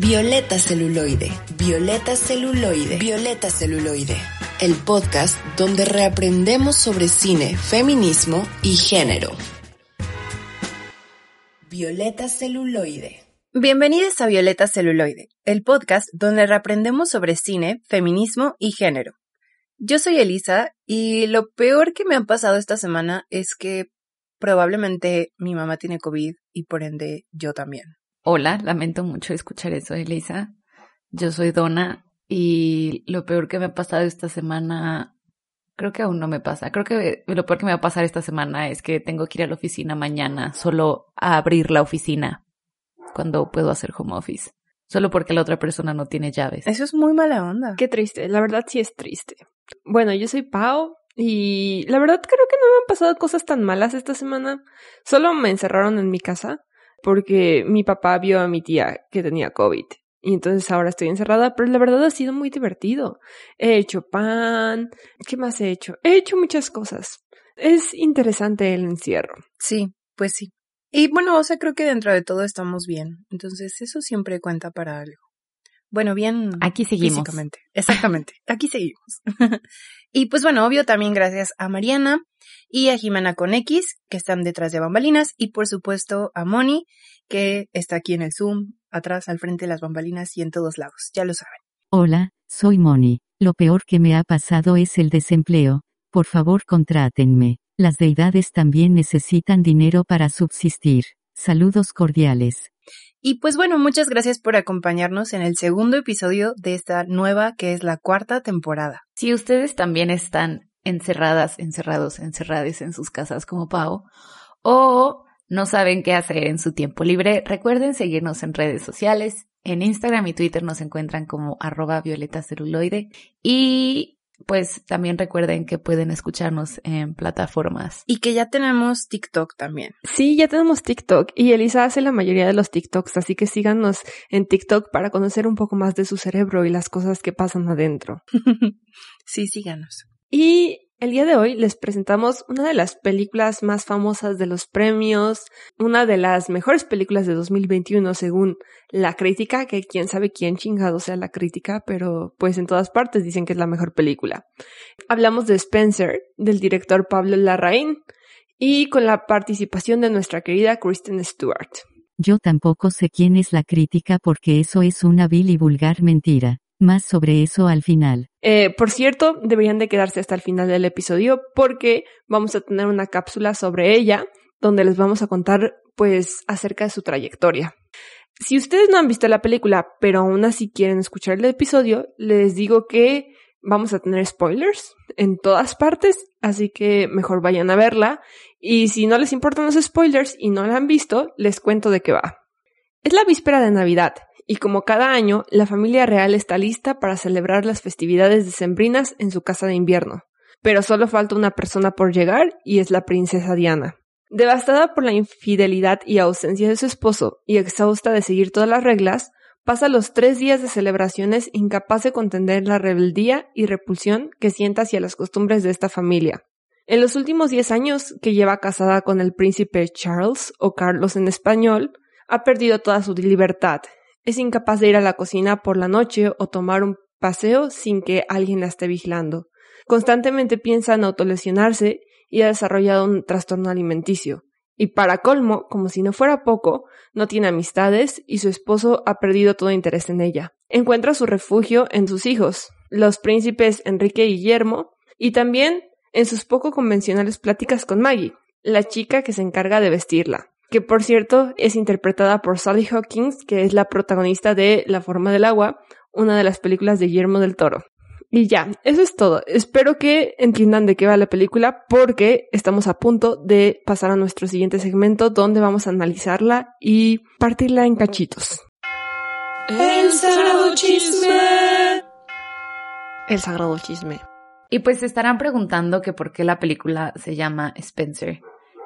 Violeta Celuloide, Violeta Celuloide, Violeta Celuloide, el podcast donde reaprendemos sobre cine, feminismo y género. Violeta Celuloide. Bienvenidos a Violeta Celuloide, el podcast donde reaprendemos sobre cine, feminismo y género. Yo soy Elisa y lo peor que me ha pasado esta semana es que probablemente mi mamá tiene COVID y por ende yo también. Hola, lamento mucho escuchar eso, Elisa. Yo soy Donna y lo peor que me ha pasado esta semana, creo que aún no me pasa. Creo que lo peor que me va a pasar esta semana es que tengo que ir a la oficina mañana, solo a abrir la oficina cuando puedo hacer home office. Solo porque la otra persona no tiene llaves. Eso es muy mala onda. Qué triste, la verdad sí es triste. Bueno, yo soy Pau y la verdad creo que no me han pasado cosas tan malas esta semana. Solo me encerraron en mi casa porque mi papá vio a mi tía que tenía COVID. Y entonces ahora estoy encerrada, pero la verdad ha sido muy divertido. He hecho pan. ¿Qué más he hecho? He hecho muchas cosas. Es interesante el encierro. Sí, pues sí. Y bueno, o sea, creo que dentro de todo estamos bien. Entonces eso siempre cuenta para algo. Bueno, bien. Aquí seguimos. Físicamente. Exactamente. Aquí seguimos. y pues bueno, obvio también gracias a Mariana y a Jimena con X, que están detrás de bambalinas, y por supuesto a Moni, que está aquí en el Zoom, atrás, al frente de las bambalinas y en todos lados. Ya lo saben. Hola, soy Moni. Lo peor que me ha pasado es el desempleo. Por favor, contrátenme. Las deidades también necesitan dinero para subsistir. Saludos cordiales. Y pues bueno, muchas gracias por acompañarnos en el segundo episodio de esta nueva que es la cuarta temporada. Si ustedes también están encerradas, encerrados, encerrades en sus casas como Pau, o no saben qué hacer en su tiempo libre, recuerden seguirnos en redes sociales. En Instagram y Twitter nos encuentran como arroba violeta celuloide y pues también recuerden que pueden escucharnos en plataformas. Y que ya tenemos TikTok también. Sí, ya tenemos TikTok y Elisa hace la mayoría de los TikToks, así que síganos en TikTok para conocer un poco más de su cerebro y las cosas que pasan adentro. sí, síganos. Y el día de hoy les presentamos una de las películas más famosas de los premios, una de las mejores películas de 2021 según la crítica, que quién sabe quién chingado sea la crítica, pero pues en todas partes dicen que es la mejor película. Hablamos de Spencer, del director Pablo Larraín, y con la participación de nuestra querida Kristen Stewart. Yo tampoco sé quién es la crítica porque eso es una vil y vulgar mentira. Más sobre eso al final. Eh, por cierto, deberían de quedarse hasta el final del episodio porque vamos a tener una cápsula sobre ella donde les vamos a contar pues acerca de su trayectoria. Si ustedes no han visto la película, pero aún así quieren escuchar el episodio, les digo que vamos a tener spoilers en todas partes, así que mejor vayan a verla. Y si no les importan los spoilers y no la han visto, les cuento de qué va. Es la víspera de Navidad y como cada año, la familia real está lista para celebrar las festividades decembrinas en su casa de invierno. Pero solo falta una persona por llegar y es la princesa Diana. Devastada por la infidelidad y ausencia de su esposo y exhausta de seguir todas las reglas, pasa los tres días de celebraciones incapaz de contender la rebeldía y repulsión que siente hacia las costumbres de esta familia. En los últimos diez años que lleva casada con el príncipe Charles, o Carlos en español, ha perdido toda su libertad es incapaz de ir a la cocina por la noche o tomar un paseo sin que alguien la esté vigilando. Constantemente piensa en autolesionarse y ha desarrollado un trastorno alimenticio. Y para colmo, como si no fuera poco, no tiene amistades y su esposo ha perdido todo interés en ella. Encuentra su refugio en sus hijos, los príncipes Enrique y Guillermo, y también en sus poco convencionales pláticas con Maggie, la chica que se encarga de vestirla que por cierto es interpretada por Sally Hawkins, que es la protagonista de La forma del agua, una de las películas de Guillermo del Toro. Y ya, eso es todo. Espero que entiendan de qué va la película porque estamos a punto de pasar a nuestro siguiente segmento donde vamos a analizarla y partirla en cachitos. El sagrado chisme. El sagrado chisme. Y pues se estarán preguntando que por qué la película se llama Spencer.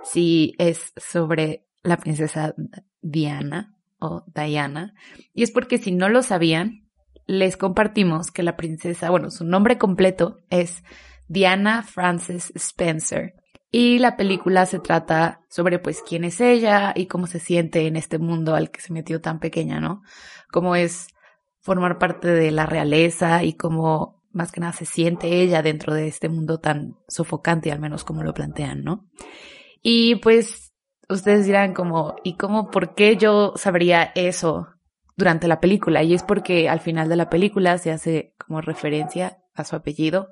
Si es sobre la princesa Diana o Diana. Y es porque si no lo sabían, les compartimos que la princesa, bueno, su nombre completo es Diana Frances Spencer. Y la película se trata sobre pues quién es ella y cómo se siente en este mundo al que se metió tan pequeña, ¿no? Cómo es formar parte de la realeza y cómo más que nada se siente ella dentro de este mundo tan sofocante, al menos como lo plantean, ¿no? Y pues ustedes dirán como, ¿y cómo, por qué yo sabría eso durante la película? Y es porque al final de la película se hace como referencia a su apellido,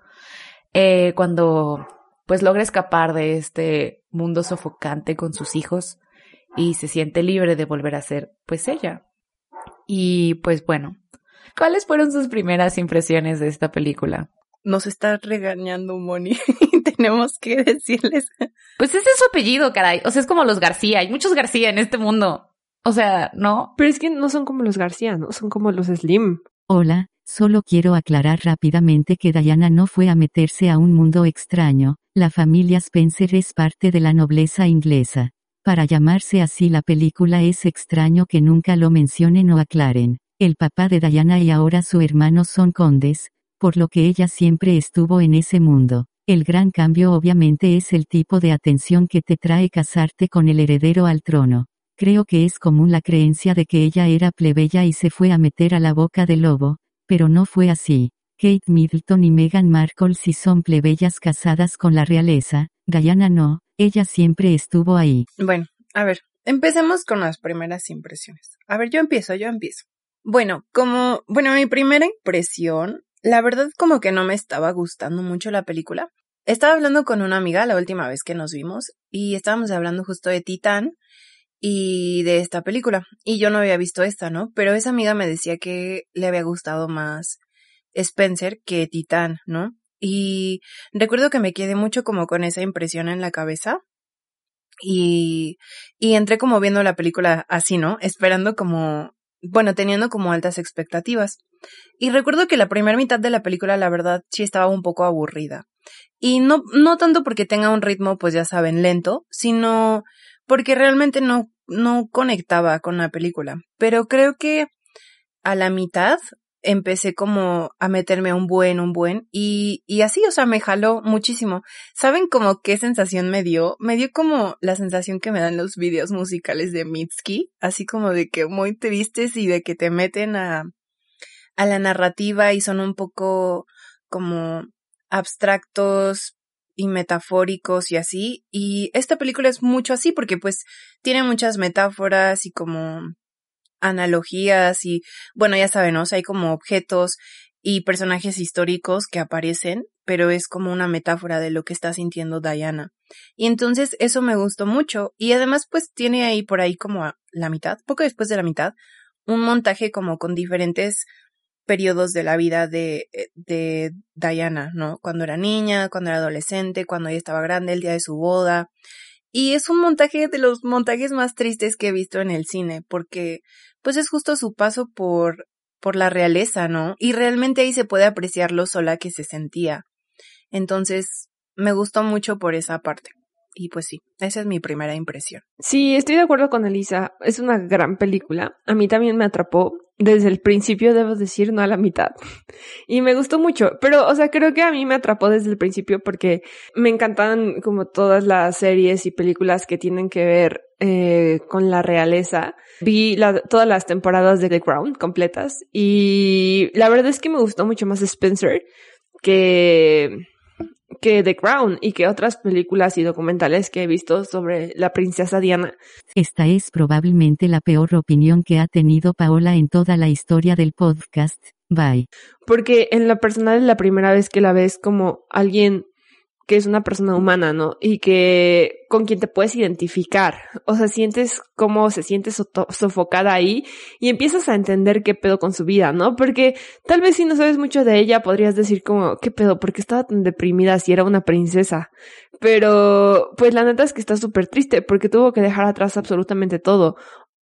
eh, cuando pues logra escapar de este mundo sofocante con sus hijos y se siente libre de volver a ser pues ella. Y pues bueno, ¿cuáles fueron sus primeras impresiones de esta película? Nos está regañando Moni y tenemos que decirles. Pues ese es su apellido, caray. O sea, es como los García. Hay muchos García en este mundo. O sea, ¿no? Pero es que no son como los García, ¿no? Son como los Slim. Hola, solo quiero aclarar rápidamente que Diana no fue a meterse a un mundo extraño, la familia Spencer es parte de la nobleza inglesa. Para llamarse así la película es extraño que nunca lo mencionen o aclaren. El papá de Diana y ahora su hermano son condes, por lo que ella siempre estuvo en ese mundo. El gran cambio obviamente es el tipo de atención que te trae casarte con el heredero al trono. Creo que es común la creencia de que ella era plebeya y se fue a meter a la boca del lobo, pero no fue así. Kate Middleton y Meghan Markle sí son plebeyas casadas con la realeza, Diana no, ella siempre estuvo ahí. Bueno, a ver, empecemos con las primeras impresiones. A ver, yo empiezo, yo empiezo. Bueno, como, bueno, mi primera impresión, la verdad como que no me estaba gustando mucho la película. Estaba hablando con una amiga la última vez que nos vimos y estábamos hablando justo de Titán y de esta película. Y yo no había visto esta, ¿no? Pero esa amiga me decía que le había gustado más Spencer que Titán, ¿no? Y recuerdo que me quedé mucho como con esa impresión en la cabeza. Y, y entré como viendo la película así, ¿no? Esperando como, bueno, teniendo como altas expectativas. Y recuerdo que la primera mitad de la película, la verdad, sí estaba un poco aburrida. Y no, no tanto porque tenga un ritmo, pues ya saben, lento, sino porque realmente no, no conectaba con la película. Pero creo que a la mitad empecé como a meterme un buen, un buen, y, y así, o sea, me jaló muchísimo. ¿Saben como qué sensación me dio? Me dio como la sensación que me dan los videos musicales de Mitski, así como de que muy tristes y de que te meten a, a la narrativa y son un poco como abstractos, y metafóricos y así. Y esta película es mucho así porque pues tiene muchas metáforas y como analogías y bueno, ya saben, ¿no? hay como objetos y personajes históricos que aparecen, pero es como una metáfora de lo que está sintiendo Diana. Y entonces eso me gustó mucho y además pues tiene ahí por ahí como la mitad, poco después de la mitad, un montaje como con diferentes periodos de la vida de, eh, de Diana, ¿no? Cuando era niña, cuando era adolescente, cuando ella estaba grande, el día de su boda. Y es un montaje de los montajes más tristes que he visto en el cine, porque pues es justo su paso por, por la realeza, ¿no? Y realmente ahí se puede apreciar lo sola que se sentía. Entonces, me gustó mucho por esa parte. Y pues sí, esa es mi primera impresión. Sí, estoy de acuerdo con Elisa. Es una gran película. A mí también me atrapó. Desde el principio, debo decir, no a la mitad. Y me gustó mucho. Pero, o sea, creo que a mí me atrapó desde el principio porque me encantan como todas las series y películas que tienen que ver eh, con la realeza. Vi todas las temporadas de The Crown completas y la verdad es que me gustó mucho más Spencer que que The Crown y que otras películas y documentales que he visto sobre la princesa Diana. Esta es probablemente la peor opinión que ha tenido Paola en toda la historia del podcast. Bye. Porque en lo personal es la primera vez que la ves como alguien que es una persona humana, ¿no? Y que con quien te puedes identificar. O sea, sientes cómo se siente sofocada ahí y empiezas a entender qué pedo con su vida, ¿no? Porque tal vez si no sabes mucho de ella podrías decir como, ¿qué pedo? ¿Por qué estaba tan deprimida si era una princesa? Pero, pues la neta es que está súper triste porque tuvo que dejar atrás absolutamente todo.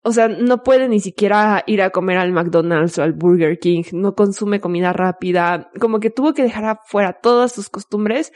O sea, no puede ni siquiera ir a comer al McDonald's o al Burger King, no consume comida rápida, como que tuvo que dejar afuera todas sus costumbres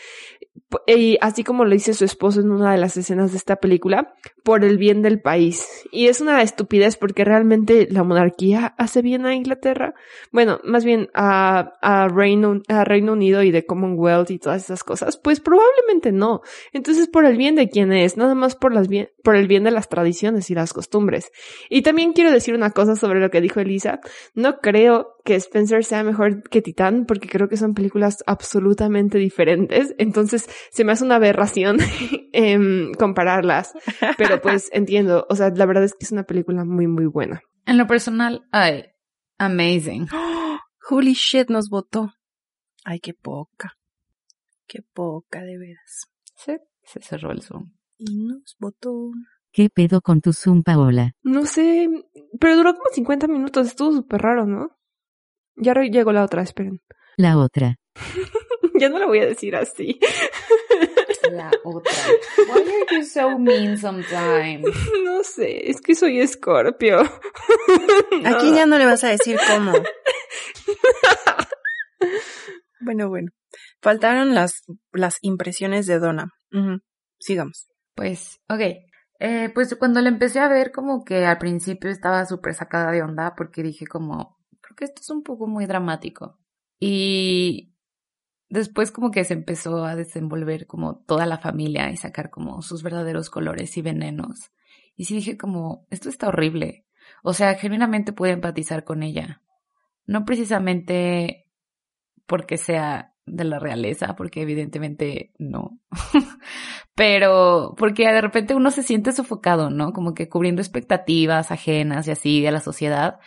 y así como lo dice su esposo en una de las escenas de esta película, por el bien del país. Y es una estupidez porque realmente la monarquía hace bien a Inglaterra. Bueno, más bien a, a, Reino, a Reino Unido y de Commonwealth y todas esas cosas. Pues probablemente no. Entonces por el bien de quién es, nada más por, las bien, por el bien de las tradiciones y las costumbres. Y también quiero decir una cosa sobre lo que dijo Elisa. No creo que Spencer sea mejor que Titán porque creo que son películas absolutamente diferentes. Entonces se me hace una aberración eh, compararlas. Pero pues entiendo, o sea, la verdad es que es una película muy, muy buena. En lo personal, ay, amazing. Holy shit, nos votó. Ay, qué poca. Qué poca, de veras. Sí, se cerró el Zoom. Y nos votó. ¿Qué pedo con tu Zoom, Paola? No sé, pero duró como 50 minutos, estuvo súper raro, ¿no? Ya llegó la otra, esperen. La otra. ya no la voy a decir así. La otra. Why are you so mean sometimes? No sé, es que soy escorpio. Aquí ya no le vas a decir cómo. bueno, bueno. Faltaron las, las impresiones de Donna. Sigamos. Pues, ok. Eh, pues cuando la empecé a ver, como que al principio estaba súper sacada de onda porque dije como, creo que esto es un poco muy dramático. Y después como que se empezó a desenvolver como toda la familia y sacar como sus verdaderos colores y venenos. Y sí dije como, esto está horrible. O sea, genuinamente pude empatizar con ella. No precisamente porque sea de la realeza, porque evidentemente no. Pero porque de repente uno se siente sofocado, ¿no? Como que cubriendo expectativas ajenas y así de la sociedad.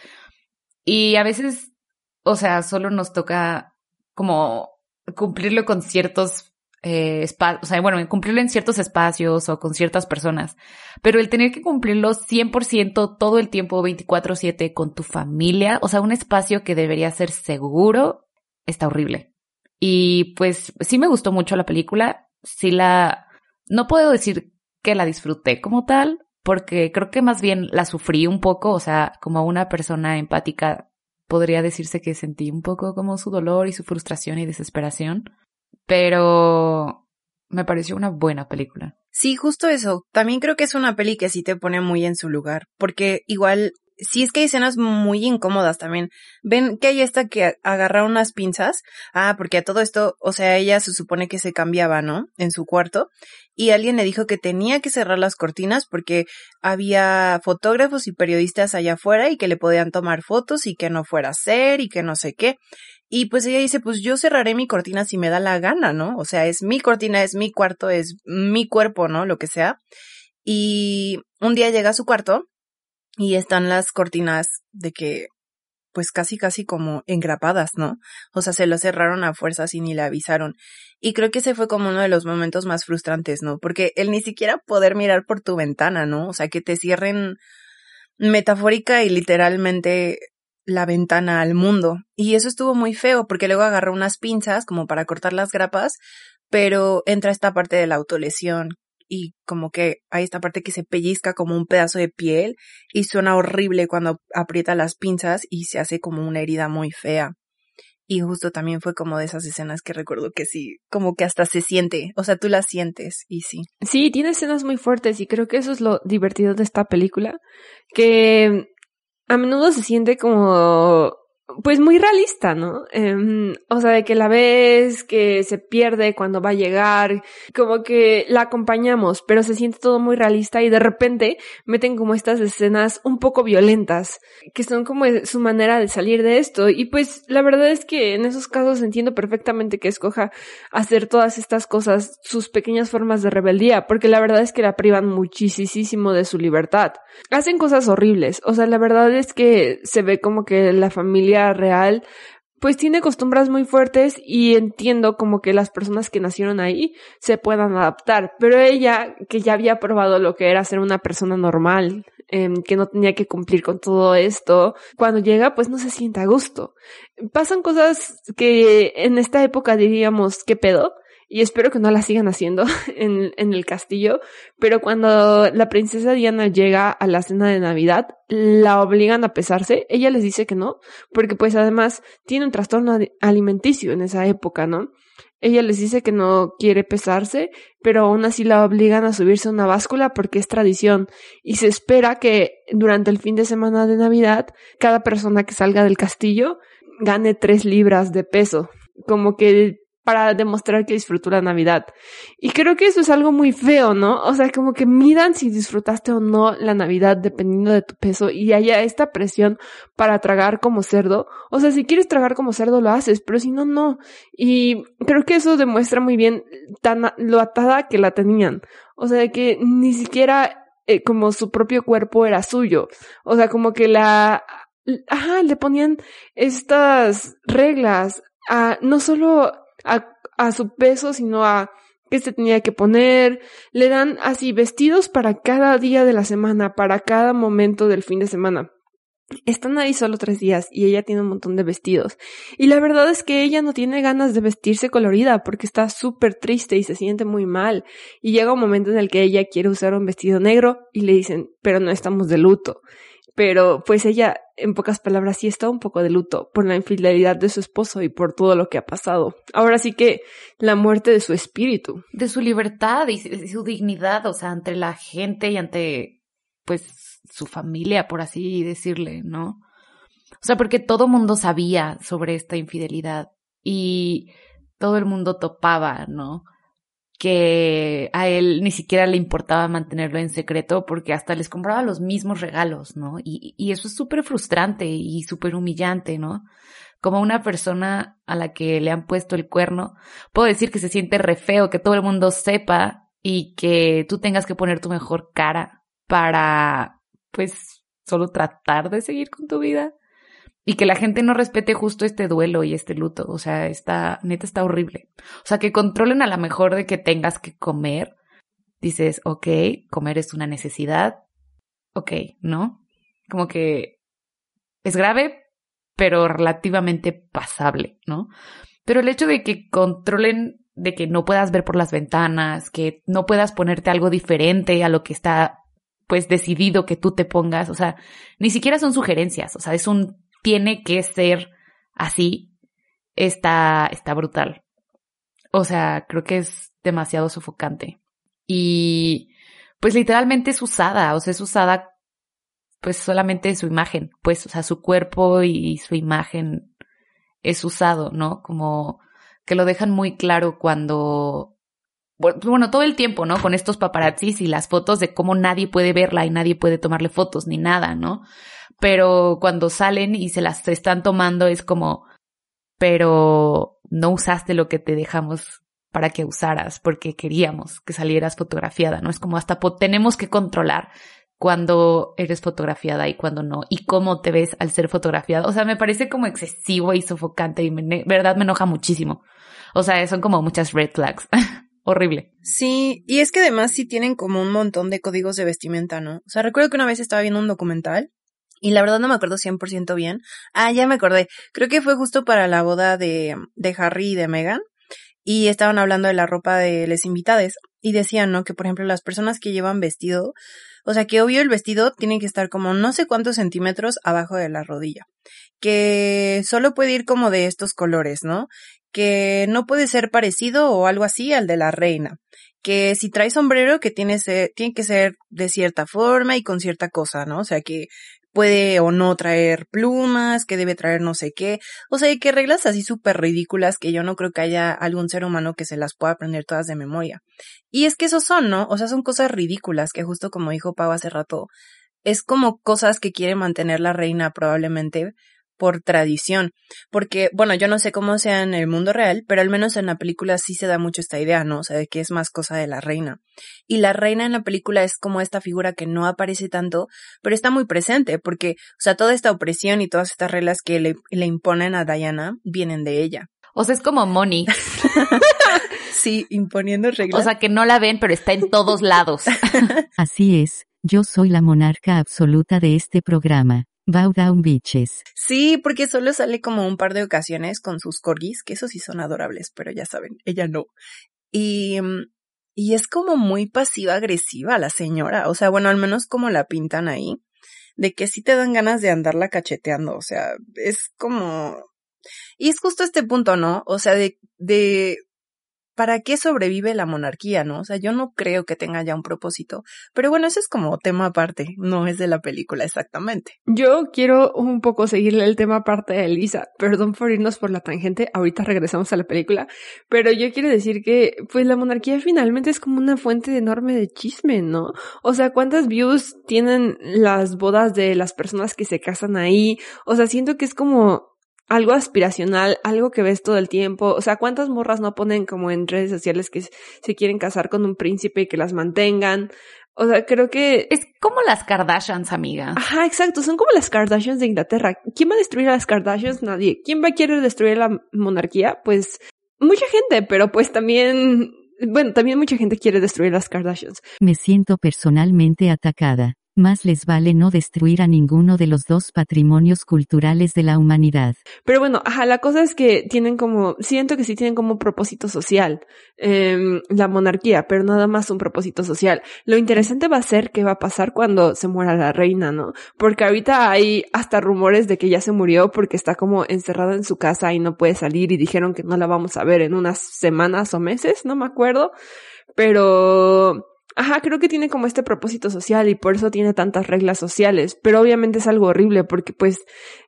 Y a veces, o sea, solo nos toca como cumplirlo con ciertos eh, espacios, o sea, bueno, cumplirlo en ciertos espacios o con ciertas personas, pero el tener que cumplirlo 100% todo el tiempo 24/7 con tu familia, o sea, un espacio que debería ser seguro, está horrible. Y pues sí me gustó mucho la película, sí la, no puedo decir que la disfruté como tal, porque creo que más bien la sufrí un poco, o sea, como una persona empática podría decirse que sentí un poco como su dolor y su frustración y desesperación, pero me pareció una buena película. Sí, justo eso. También creo que es una peli que sí te pone muy en su lugar, porque igual sí es que hay escenas muy incómodas también. Ven que hay esta que agarra unas pinzas. Ah, porque a todo esto, o sea, ella se supone que se cambiaba, ¿no? En su cuarto. Y alguien le dijo que tenía que cerrar las cortinas porque había fotógrafos y periodistas allá afuera y que le podían tomar fotos y que no fuera a ser y que no sé qué. Y pues ella dice, pues yo cerraré mi cortina si me da la gana, ¿no? O sea, es mi cortina, es mi cuarto, es mi cuerpo, ¿no? Lo que sea. Y un día llega a su cuarto y están las cortinas de que pues casi casi como engrapadas, ¿no? O sea, se lo cerraron a fuerzas y ni le avisaron. Y creo que ese fue como uno de los momentos más frustrantes, ¿no? Porque el ni siquiera poder mirar por tu ventana, ¿no? O sea, que te cierren metafórica y literalmente la ventana al mundo. Y eso estuvo muy feo porque luego agarró unas pinzas como para cortar las grapas, pero entra esta parte de la autolesión y como que hay esta parte que se pellizca como un pedazo de piel y suena horrible cuando aprieta las pinzas y se hace como una herida muy fea. Y justo también fue como de esas escenas que recuerdo que sí, como que hasta se siente, o sea, tú la sientes y sí. Sí, tiene escenas muy fuertes y creo que eso es lo divertido de esta película, que a menudo se siente como pues muy realista, ¿no? Em, o sea, de que la ves, que se pierde cuando va a llegar, como que la acompañamos, pero se siente todo muy realista y de repente meten como estas escenas un poco violentas, que son como su manera de salir de esto. Y pues la verdad es que en esos casos entiendo perfectamente que escoja hacer todas estas cosas, sus pequeñas formas de rebeldía, porque la verdad es que la privan muchísimo de su libertad. Hacen cosas horribles, o sea, la verdad es que se ve como que la familia real, pues tiene costumbres muy fuertes y entiendo como que las personas que nacieron ahí se puedan adaptar, pero ella que ya había probado lo que era ser una persona normal, em, que no tenía que cumplir con todo esto, cuando llega pues no se siente a gusto. Pasan cosas que en esta época diríamos, ¿qué pedo? Y espero que no la sigan haciendo en, en, el castillo, pero cuando la princesa Diana llega a la cena de Navidad, la obligan a pesarse, ella les dice que no, porque pues además tiene un trastorno alimenticio en esa época, ¿no? ella les dice que no quiere pesarse, pero aún así la obligan a subirse a una báscula porque es tradición y se espera que durante el fin de semana de Navidad cada persona que salga del castillo gane tres libras de peso. Como que para demostrar que disfrutó la Navidad. Y creo que eso es algo muy feo, ¿no? O sea, como que miran si disfrutaste o no la Navidad dependiendo de tu peso y haya esta presión para tragar como cerdo. O sea, si quieres tragar como cerdo lo haces, pero si no, no. Y creo que eso demuestra muy bien tan lo atada que la tenían. O sea, que ni siquiera eh, como su propio cuerpo era suyo. O sea, como que la ajá, le ponían estas reglas a no solo a, su peso, sino a qué se tenía que poner. Le dan así vestidos para cada día de la semana, para cada momento del fin de semana. Están ahí solo tres días y ella tiene un montón de vestidos. Y la verdad es que ella no tiene ganas de vestirse colorida porque está súper triste y se siente muy mal. Y llega un momento en el que ella quiere usar un vestido negro y le dicen, pero no estamos de luto pero pues ella, en pocas palabras, sí está un poco de luto por la infidelidad de su esposo y por todo lo que ha pasado. Ahora sí que la muerte de su espíritu. De su libertad y su dignidad, o sea, ante la gente y ante, pues, su familia, por así decirle, ¿no? O sea, porque todo mundo sabía sobre esta infidelidad y todo el mundo topaba, ¿no? Que a él ni siquiera le importaba mantenerlo en secreto porque hasta les compraba los mismos regalos, ¿no? Y, y eso es súper frustrante y súper humillante, ¿no? Como una persona a la que le han puesto el cuerno, puedo decir que se siente re feo que todo el mundo sepa y que tú tengas que poner tu mejor cara para, pues, solo tratar de seguir con tu vida y que la gente no respete justo este duelo y este luto. O sea, está, neta está horrible. O sea, que controlen a lo mejor de que tengas que comer. Dices, ok, comer es una necesidad. Ok, ¿no? Como que es grave, pero relativamente pasable, ¿no? Pero el hecho de que controlen de que no puedas ver por las ventanas, que no puedas ponerte algo diferente a lo que está pues decidido que tú te pongas, o sea, ni siquiera son sugerencias, o sea, es un tiene que ser así, está, está brutal. O sea, creo que es demasiado sofocante. Y pues literalmente es usada, o sea, es usada pues solamente su imagen, pues, o sea, su cuerpo y su imagen es usado, ¿no? Como que lo dejan muy claro cuando, bueno, todo el tiempo, ¿no? Con estos paparazzis y las fotos de cómo nadie puede verla y nadie puede tomarle fotos ni nada, ¿no? Pero cuando salen y se las están tomando es como, pero no usaste lo que te dejamos para que usaras porque queríamos que salieras fotografiada, ¿no? Es como hasta tenemos que controlar cuando eres fotografiada y cuando no, y cómo te ves al ser fotografiada. O sea, me parece como excesivo y sofocante y me, verdad me enoja muchísimo. O sea, son como muchas red flags. Horrible. Sí, y es que además sí tienen como un montón de códigos de vestimenta, ¿no? O sea, recuerdo que una vez estaba viendo un documental y la verdad no me acuerdo 100% bien. Ah, ya me acordé. Creo que fue justo para la boda de, de Harry y de Meghan. Y estaban hablando de la ropa de les invitades. Y decían, ¿no? Que por ejemplo las personas que llevan vestido, o sea que obvio el vestido tiene que estar como no sé cuántos centímetros abajo de la rodilla. Que solo puede ir como de estos colores, ¿no? Que no puede ser parecido o algo así al de la reina que si trae sombrero que tiene, tiene que ser de cierta forma y con cierta cosa, ¿no? O sea que puede o no traer plumas, que debe traer no sé qué. O sea, hay que reglas así súper ridículas que yo no creo que haya algún ser humano que se las pueda aprender todas de memoria. Y es que esos son, ¿no? O sea, son cosas ridículas que justo como dijo Pau hace rato, es como cosas que quiere mantener la reina probablemente por tradición. Porque, bueno, yo no sé cómo sea en el mundo real, pero al menos en la película sí se da mucho esta idea, ¿no? O sea, de que es más cosa de la reina. Y la reina en la película es como esta figura que no aparece tanto, pero está muy presente, porque, o sea, toda esta opresión y todas estas reglas que le, le imponen a Diana vienen de ella. O sea, es como Moni. sí, imponiendo reglas. O sea, que no la ven, pero está en todos lados. Así es, yo soy la monarca absoluta de este programa. Bow down bitches. Sí, porque solo sale como un par de ocasiones con sus corgis, que esos sí son adorables, pero ya saben, ella no. Y, y es como muy pasiva agresiva la señora, o sea, bueno, al menos como la pintan ahí, de que sí te dan ganas de andarla cacheteando, o sea, es como... Y es justo este punto, ¿no? O sea, de, de ¿para qué sobrevive la monarquía, no? O sea, yo no creo que tenga ya un propósito. Pero bueno, ese es como tema aparte, no es de la película exactamente. Yo quiero un poco seguirle el tema aparte de Elisa. Perdón por irnos por la tangente, ahorita regresamos a la película. Pero yo quiero decir que, pues la monarquía finalmente es como una fuente enorme de chisme, ¿no? O sea, ¿cuántas views tienen las bodas de las personas que se casan ahí? O sea, siento que es como algo aspiracional, algo que ves todo el tiempo. O sea, ¿cuántas morras no ponen como en redes sociales que se quieren casar con un príncipe y que las mantengan? O sea, creo que... Es como las Kardashians, amiga. Ajá, exacto. Son como las Kardashians de Inglaterra. ¿Quién va a destruir a las Kardashians? Nadie. ¿Quién va a querer destruir la monarquía? Pues mucha gente, pero pues también... Bueno, también mucha gente quiere destruir a las Kardashians. Me siento personalmente atacada. Más les vale no destruir a ninguno de los dos patrimonios culturales de la humanidad. Pero bueno, ajá, la cosa es que tienen como, siento que sí tienen como propósito social eh, la monarquía, pero nada más un propósito social. Lo interesante va a ser qué va a pasar cuando se muera la reina, ¿no? Porque ahorita hay hasta rumores de que ya se murió porque está como encerrada en su casa y no puede salir y dijeron que no la vamos a ver en unas semanas o meses, no me acuerdo. Pero Ajá, creo que tiene como este propósito social y por eso tiene tantas reglas sociales, pero obviamente es algo horrible porque pues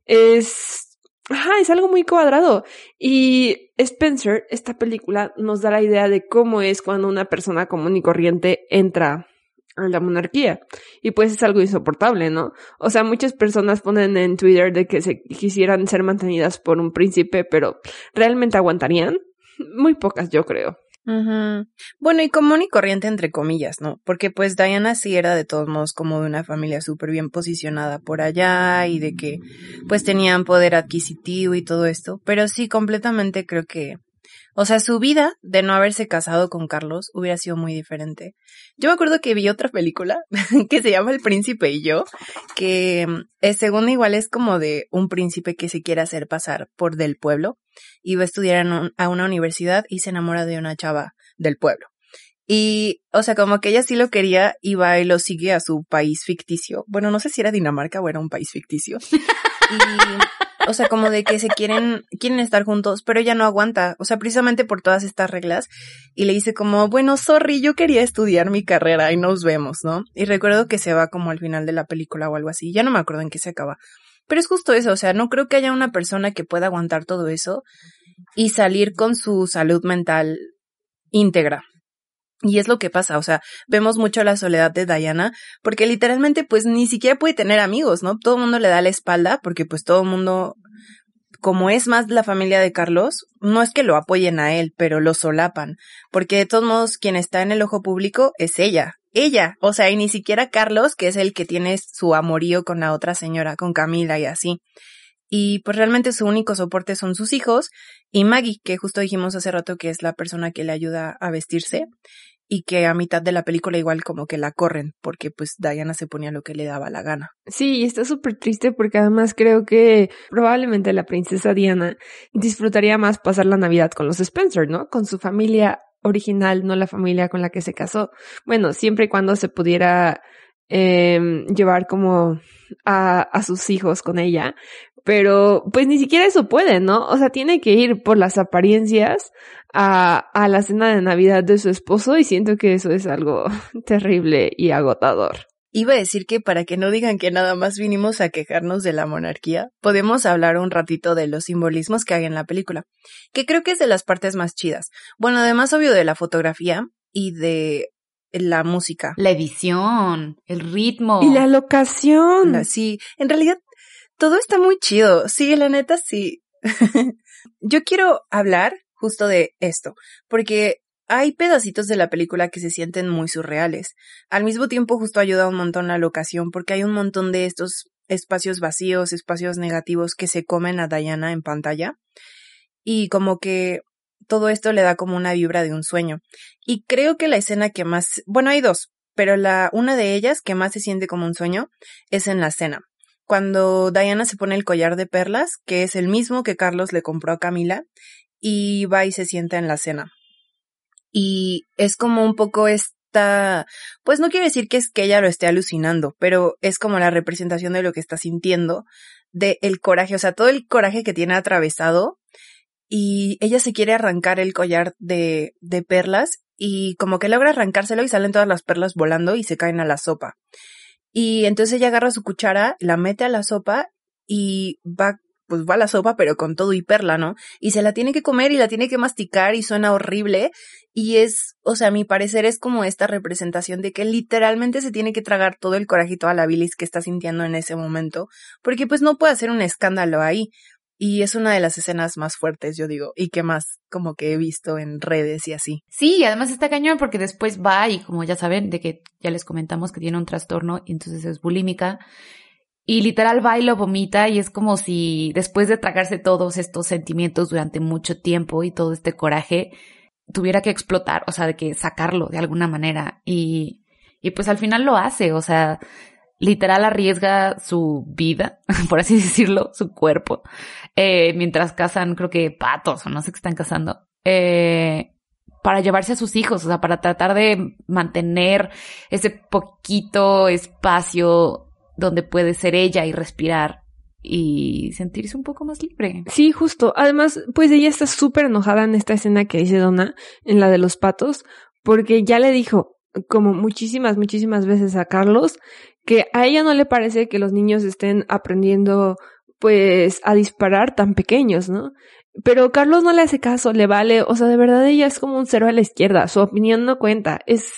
es, ajá, es algo muy cuadrado. Y Spencer, esta película, nos da la idea de cómo es cuando una persona común y corriente entra a la monarquía. Y pues es algo insoportable, ¿no? O sea, muchas personas ponen en Twitter de que se quisieran ser mantenidas por un príncipe, pero ¿realmente aguantarían? Muy pocas, yo creo. Bueno, y común y corriente entre comillas, ¿no? Porque pues Diana sí era de todos modos como de una familia súper bien posicionada por allá y de que pues tenían poder adquisitivo y todo esto, pero sí completamente creo que, o sea, su vida de no haberse casado con Carlos hubiera sido muy diferente. Yo me acuerdo que vi otra película que se llama El príncipe y yo, que es según igual es como de un príncipe que se quiere hacer pasar por del pueblo y va a estudiar a una universidad y se enamora de una chava del pueblo. Y, o sea, como que ella sí lo quería y va y lo sigue a su país ficticio. Bueno, no sé si era Dinamarca o era un país ficticio. Y, o sea, como de que se quieren, quieren estar juntos, pero ella no aguanta. O sea, precisamente por todas estas reglas. Y le dice como, bueno, sorry, yo quería estudiar mi carrera y nos vemos, ¿no? Y recuerdo que se va como al final de la película o algo así. Ya no me acuerdo en qué se acaba. Pero es justo eso, o sea, no creo que haya una persona que pueda aguantar todo eso y salir con su salud mental íntegra. Y es lo que pasa, o sea, vemos mucho la soledad de Diana, porque literalmente pues ni siquiera puede tener amigos, ¿no? Todo el mundo le da la espalda, porque pues todo el mundo, como es más la familia de Carlos, no es que lo apoyen a él, pero lo solapan, porque de todos modos quien está en el ojo público es ella, ella, o sea, y ni siquiera Carlos, que es el que tiene su amorío con la otra señora, con Camila y así. Y pues realmente su único soporte son sus hijos y Maggie, que justo dijimos hace rato que es la persona que le ayuda a vestirse y que a mitad de la película igual como que la corren porque pues Diana se ponía lo que le daba la gana. Sí, y está súper triste porque además creo que probablemente la princesa Diana disfrutaría más pasar la Navidad con los Spencer, ¿no? Con su familia original, no la familia con la que se casó. Bueno, siempre y cuando se pudiera eh, llevar como a, a sus hijos con ella, pero pues ni siquiera eso puede, ¿no? O sea, tiene que ir por las apariencias a, a la cena de Navidad de su esposo y siento que eso es algo terrible y agotador. Iba a decir que para que no digan que nada más vinimos a quejarnos de la monarquía, podemos hablar un ratito de los simbolismos que hay en la película, que creo que es de las partes más chidas. Bueno, además obvio de la fotografía y de la música. La edición, el ritmo. Y la locación. sí, en realidad todo está muy chido. Sí, la neta sí. Yo quiero hablar justo de esto, porque hay pedacitos de la película que se sienten muy surreales. Al mismo tiempo justo ayuda un montón la locación porque hay un montón de estos espacios vacíos, espacios negativos que se comen a Diana en pantalla. Y como que todo esto le da como una vibra de un sueño. Y creo que la escena que más, bueno, hay dos, pero la una de ellas que más se siente como un sueño es en la cena. Cuando Diana se pone el collar de perlas, que es el mismo que Carlos le compró a Camila, y va y se sienta en la cena y es como un poco esta, pues no quiero decir que es que ella lo esté alucinando, pero es como la representación de lo que está sintiendo, de el coraje, o sea, todo el coraje que tiene atravesado y ella se quiere arrancar el collar de, de perlas y como que logra arrancárselo y salen todas las perlas volando y se caen a la sopa. Y entonces ella agarra su cuchara, la mete a la sopa y va, pues va a la sopa, pero con todo y perla, ¿no? Y se la tiene que comer y la tiene que masticar y suena horrible. Y es, o sea, a mi parecer es como esta representación de que literalmente se tiene que tragar todo el corajito a la bilis que está sintiendo en ese momento, porque pues no puede hacer un escándalo ahí. Y es una de las escenas más fuertes, yo digo, y que más como que he visto en redes y así. Sí, y además está cañón porque después va y como ya saben, de que ya les comentamos que tiene un trastorno y entonces es bulímica. Y literal va y lo vomita y es como si después de tragarse todos estos sentimientos durante mucho tiempo y todo este coraje, tuviera que explotar, o sea, de que sacarlo de alguna manera. Y, y pues al final lo hace, o sea, literal arriesga su vida, por así decirlo, su cuerpo, eh, mientras cazan, creo que patos o no sé qué están cazando, eh, para llevarse a sus hijos, o sea, para tratar de mantener ese poquito espacio donde puede ser ella y respirar y sentirse un poco más libre. Sí, justo. Además, pues ella está súper enojada en esta escena que dice Donna, en la de los patos, porque ya le dijo, como muchísimas, muchísimas veces a Carlos, que a ella no le parece que los niños estén aprendiendo pues a disparar tan pequeños, ¿no? Pero Carlos no le hace caso, le vale, o sea, de verdad ella es como un cero a la izquierda, su opinión no cuenta. Es,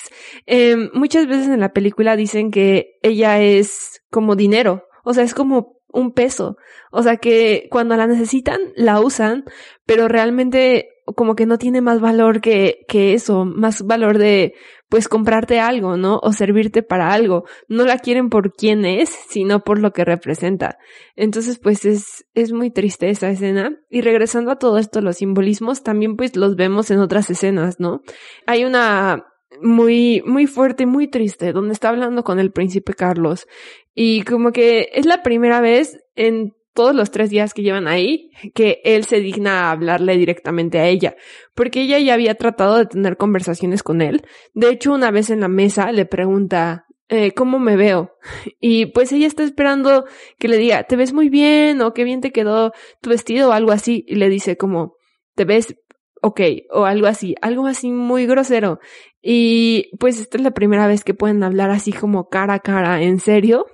eh, muchas veces en la película dicen que ella es como dinero, o sea, es como un peso, o sea que cuando la necesitan, la usan, pero realmente como que no tiene más valor que, que eso, más valor de, pues comprarte algo, ¿no? O servirte para algo. No la quieren por quién es, sino por lo que representa. Entonces, pues es, es muy triste esa escena. Y regresando a todo esto, los simbolismos, también pues los vemos en otras escenas, ¿no? Hay una muy, muy fuerte, muy triste, donde está hablando con el príncipe Carlos. Y como que es la primera vez en todos los tres días que llevan ahí, que él se digna a hablarle directamente a ella, porque ella ya había tratado de tener conversaciones con él. De hecho, una vez en la mesa le pregunta, eh, ¿cómo me veo? Y pues ella está esperando que le diga, te ves muy bien o qué bien te quedó tu vestido o algo así. Y le dice como, te ves ok o algo así, algo así muy grosero. Y pues esta es la primera vez que pueden hablar así como cara a cara, en serio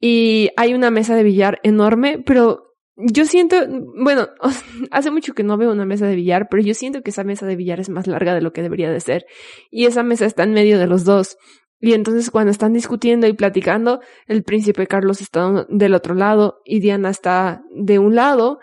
y hay una mesa de billar enorme, pero yo siento, bueno, hace mucho que no veo una mesa de billar, pero yo siento que esa mesa de billar es más larga de lo que debería de ser. Y esa mesa está en medio de los dos. Y entonces cuando están discutiendo y platicando, el príncipe Carlos está del otro lado y Diana está de un lado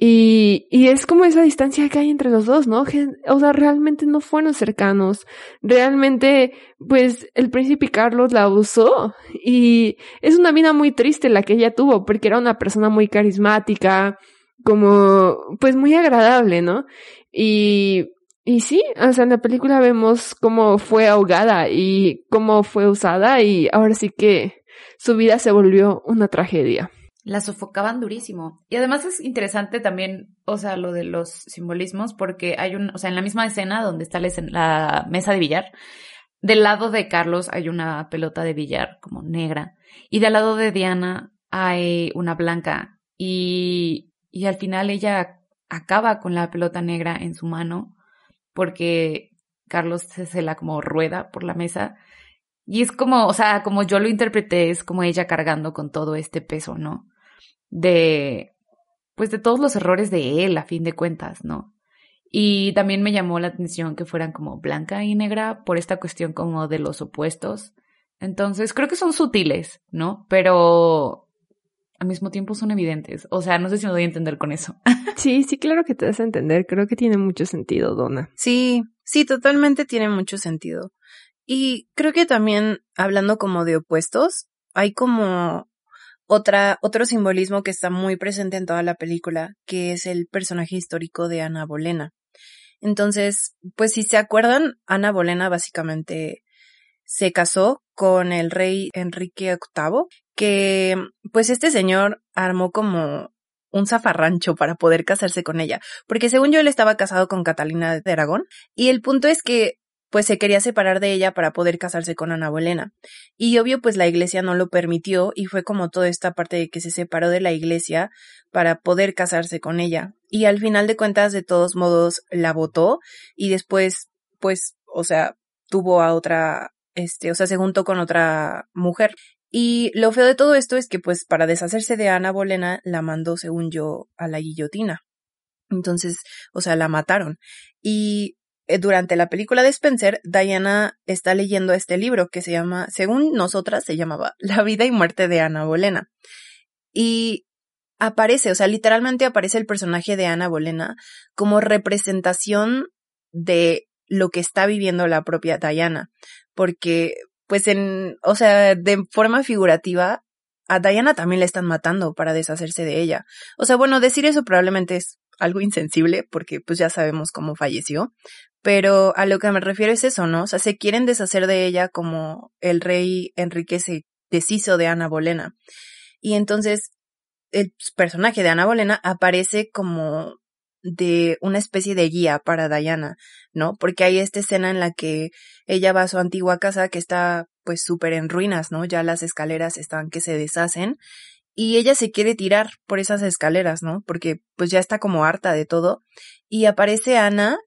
y, y es como esa distancia que hay entre los dos, ¿no? O sea, realmente no fueron cercanos. Realmente, pues, el príncipe Carlos la abusó. Y es una vida muy triste la que ella tuvo, porque era una persona muy carismática, como, pues, muy agradable, ¿no? Y, y sí, o sea, en la película vemos cómo fue ahogada y cómo fue usada y ahora sí que su vida se volvió una tragedia la sofocaban durísimo. Y además es interesante también, o sea, lo de los simbolismos, porque hay un, o sea, en la misma escena donde está la mesa de billar, del lado de Carlos hay una pelota de billar como negra, y del lado de Diana hay una blanca, y, y al final ella acaba con la pelota negra en su mano, porque Carlos se la como rueda por la mesa, y es como, o sea, como yo lo interpreté, es como ella cargando con todo este peso, ¿no? De, pues de todos los errores de él, a fin de cuentas, ¿no? Y también me llamó la atención que fueran como blanca y negra por esta cuestión como de los opuestos. Entonces, creo que son sutiles, ¿no? Pero al mismo tiempo son evidentes. O sea, no sé si me doy a entender con eso. Sí, sí, claro que te das a entender. Creo que tiene mucho sentido, Donna. Sí, sí, totalmente tiene mucho sentido. Y creo que también, hablando como de opuestos, hay como otra, otro simbolismo que está muy presente en toda la película, que es el personaje histórico de Ana Bolena. Entonces, pues si se acuerdan, Ana Bolena básicamente se casó con el rey Enrique VIII, que pues este señor armó como un zafarrancho para poder casarse con ella, porque según yo él estaba casado con Catalina de Aragón, y el punto es que pues se quería separar de ella para poder casarse con Ana Bolena. Y obvio, pues la iglesia no lo permitió y fue como toda esta parte de que se separó de la iglesia para poder casarse con ella. y al final de cuentas, de todos modos, la votó y después, pues, o sea, tuvo a otra, este, o sea, se juntó con otra mujer. Y lo feo de todo esto es que, pues, para deshacerse de Ana Bolena, la mandó, según yo, a la guillotina. Entonces, o sea, la mataron. Y durante la película de Spencer, Diana está leyendo este libro que se llama, según nosotras, se llamaba La vida y muerte de Ana Bolena. Y aparece, o sea, literalmente aparece el personaje de Ana Bolena como representación de lo que está viviendo la propia Diana, porque pues en, o sea, de forma figurativa, a Diana también le están matando para deshacerse de ella. O sea, bueno, decir eso probablemente es algo insensible porque pues ya sabemos cómo falleció, pero a lo que me refiero es eso, ¿no? O sea, se quieren deshacer de ella como el rey Enrique se deshizo de Ana Bolena. Y entonces el personaje de Ana Bolena aparece como de una especie de guía para Diana, ¿no? Porque hay esta escena en la que ella va a su antigua casa que está pues súper en ruinas, ¿no? Ya las escaleras están que se deshacen y ella se quiere tirar por esas escaleras, ¿no? Porque pues ya está como harta de todo y aparece Ana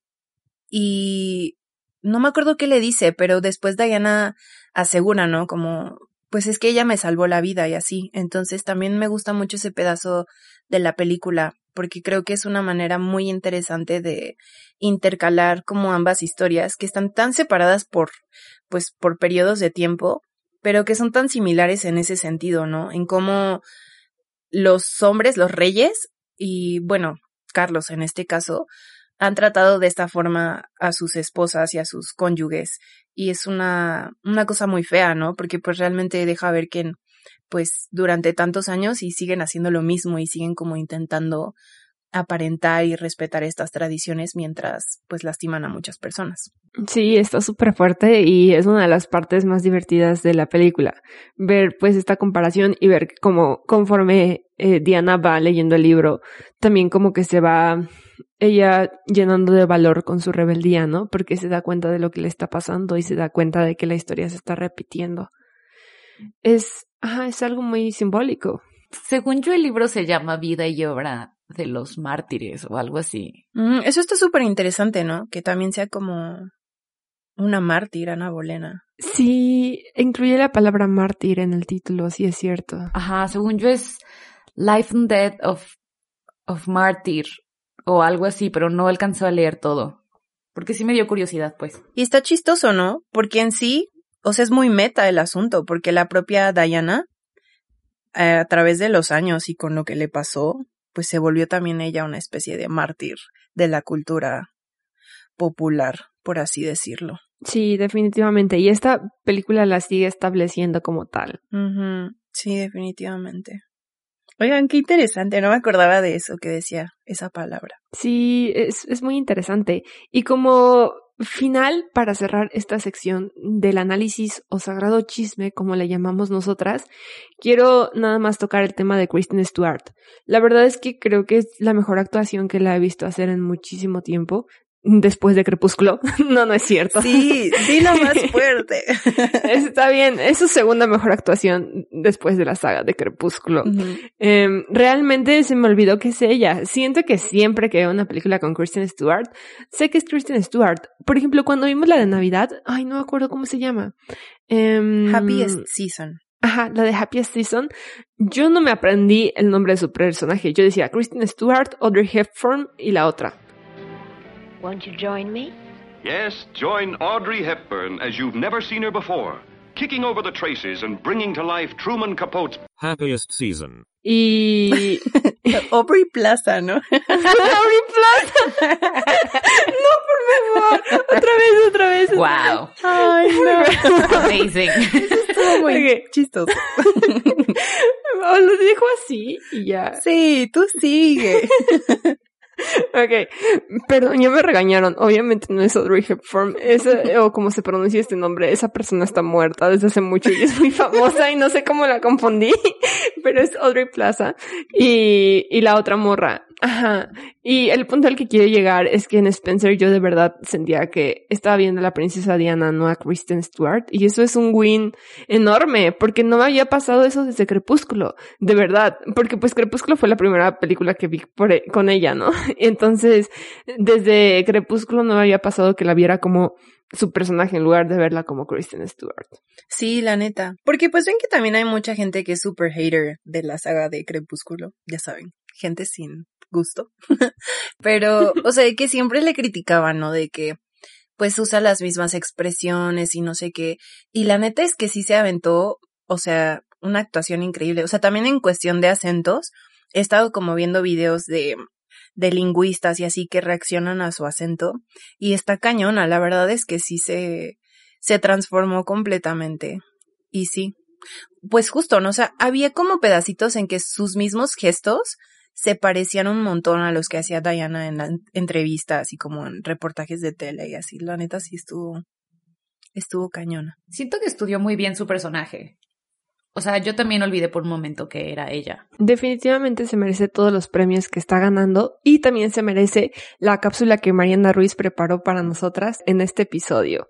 y no me acuerdo qué le dice, pero después Diana asegura, ¿no? Como pues es que ella me salvó la vida y así. Entonces también me gusta mucho ese pedazo de la película porque creo que es una manera muy interesante de intercalar como ambas historias que están tan separadas por pues por periodos de tiempo, pero que son tan similares en ese sentido, ¿no? En cómo los hombres, los reyes y bueno, Carlos en este caso, han tratado de esta forma a sus esposas y a sus cónyuges y es una, una cosa muy fea, ¿no? Porque pues realmente deja ver que pues durante tantos años y siguen haciendo lo mismo y siguen como intentando aparentar y respetar estas tradiciones mientras pues lastiman a muchas personas. Sí, está súper fuerte y es una de las partes más divertidas de la película. Ver pues esta comparación y ver cómo conforme eh, Diana va leyendo el libro, también como que se va ella llenando de valor con su rebeldía, ¿no? Porque se da cuenta de lo que le está pasando y se da cuenta de que la historia se está repitiendo. Es, ajá, es algo muy simbólico. Según yo, el libro se llama Vida y Obra de los Mártires o algo así. Mm, eso está súper interesante, ¿no? Que también sea como una mártir, Ana Bolena. Sí, incluye la palabra mártir en el título, sí es cierto. Ajá, según yo es Life and Death of, of Martyr o algo así, pero no alcanzó a leer todo. Porque sí me dio curiosidad, pues. Y está chistoso, ¿no? Porque en sí, o sea, es muy meta el asunto, porque la propia Diana, a través de los años y con lo que le pasó, pues se volvió también ella una especie de mártir de la cultura popular, por así decirlo. Sí, definitivamente. Y esta película la sigue estableciendo como tal. Sí, definitivamente. Oigan, qué interesante, no me acordaba de eso que decía esa palabra. Sí, es, es muy interesante. Y como final, para cerrar esta sección del análisis o sagrado chisme, como le llamamos nosotras, quiero nada más tocar el tema de Kristen Stewart. La verdad es que creo que es la mejor actuación que la he visto hacer en muchísimo tiempo después de Crepúsculo. no, no es cierto. Sí, sí, lo más fuerte. Está bien, es su segunda mejor actuación después de la saga de Crepúsculo. Em, realmente se me olvidó que es ella. Siento que siempre que veo una película con Kristen Stewart, sé que es Kristen Stewart. Por ejemplo, cuando vimos la de Navidad, ay, no me acuerdo cómo se llama. Um, Happiest Season. Ajá, la de Happiest Season. Yo no me aprendí el nombre de su personaje. Yo decía Kristen Stewart, Audrey Hepburn y la otra. Won't you join me? Yes, join Audrey Hepburn as you've never seen her before, kicking over the traces and bringing to life Truman Capote's happiest season. Y Aubrey Plaza, ¿no? Aubrey Plaza. no, por favor. Otra vez, otra vez. Wow. Ay, no. Amazing. Eso estuvo muy okay. chistoso. o lo dijo así y ya. Sí, tú sigue. Ok, perdón, ya me regañaron. Obviamente no es Audrey Hepburn, o como se pronuncia este nombre, esa persona está muerta desde hace mucho y es muy famosa y no sé cómo la confundí, pero es Audrey Plaza y, y la otra morra. Ajá. Y el punto al que quiero llegar es que en Spencer yo de verdad sentía que estaba viendo a la princesa Diana, no a Kristen Stewart. Y eso es un win enorme, porque no me había pasado eso desde Crepúsculo. De verdad. Porque pues Crepúsculo fue la primera película que vi e, con ella, ¿no? Entonces, desde Crepúsculo no me había pasado que la viera como su personaje en lugar de verla como Kristen Stewart. Sí, la neta. Porque pues ven que también hay mucha gente que es super hater de la saga de Crepúsculo, ya saben, gente sin gusto. Pero, o sea, que siempre le criticaban, ¿no? De que pues usa las mismas expresiones y no sé qué. Y la neta es que sí se aventó, o sea, una actuación increíble. O sea, también en cuestión de acentos, he estado como viendo videos de de lingüistas y así que reaccionan a su acento y está cañona, la verdad es que sí se, se transformó completamente. Y sí, pues justo, ¿no? O sea, había como pedacitos en que sus mismos gestos se parecían un montón a los que hacía Diana en la entrevista, así como en reportajes de tele y así. La neta sí estuvo, estuvo cañona. Siento que estudió muy bien su personaje. O sea, yo también olvidé por un momento que era ella. Definitivamente se merece todos los premios que está ganando y también se merece la cápsula que Mariana Ruiz preparó para nosotras en este episodio.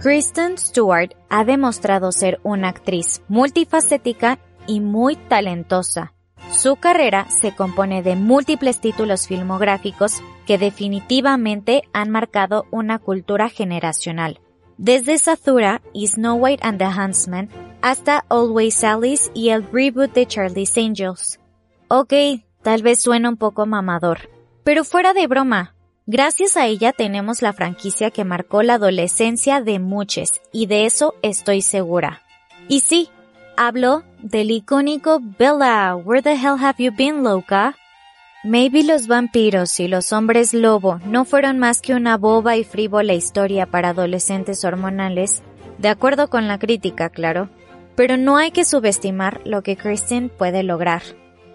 Kristen Stewart ha demostrado ser una actriz multifacética y muy talentosa su carrera se compone de múltiples títulos filmográficos que definitivamente han marcado una cultura generacional. Desde Zathura y Snow White and the Huntsman hasta Always Alice y el reboot de Charlie's Angels. Ok, tal vez suena un poco mamador, pero fuera de broma, gracias a ella tenemos la franquicia que marcó la adolescencia de muchos y de eso estoy segura. Y sí, hablo del icónico Bella, where the hell have you been, loca? Maybe los vampiros y los hombres lobo no fueron más que una boba y frívola historia para adolescentes hormonales, de acuerdo con la crítica, claro, pero no hay que subestimar lo que Kristen puede lograr.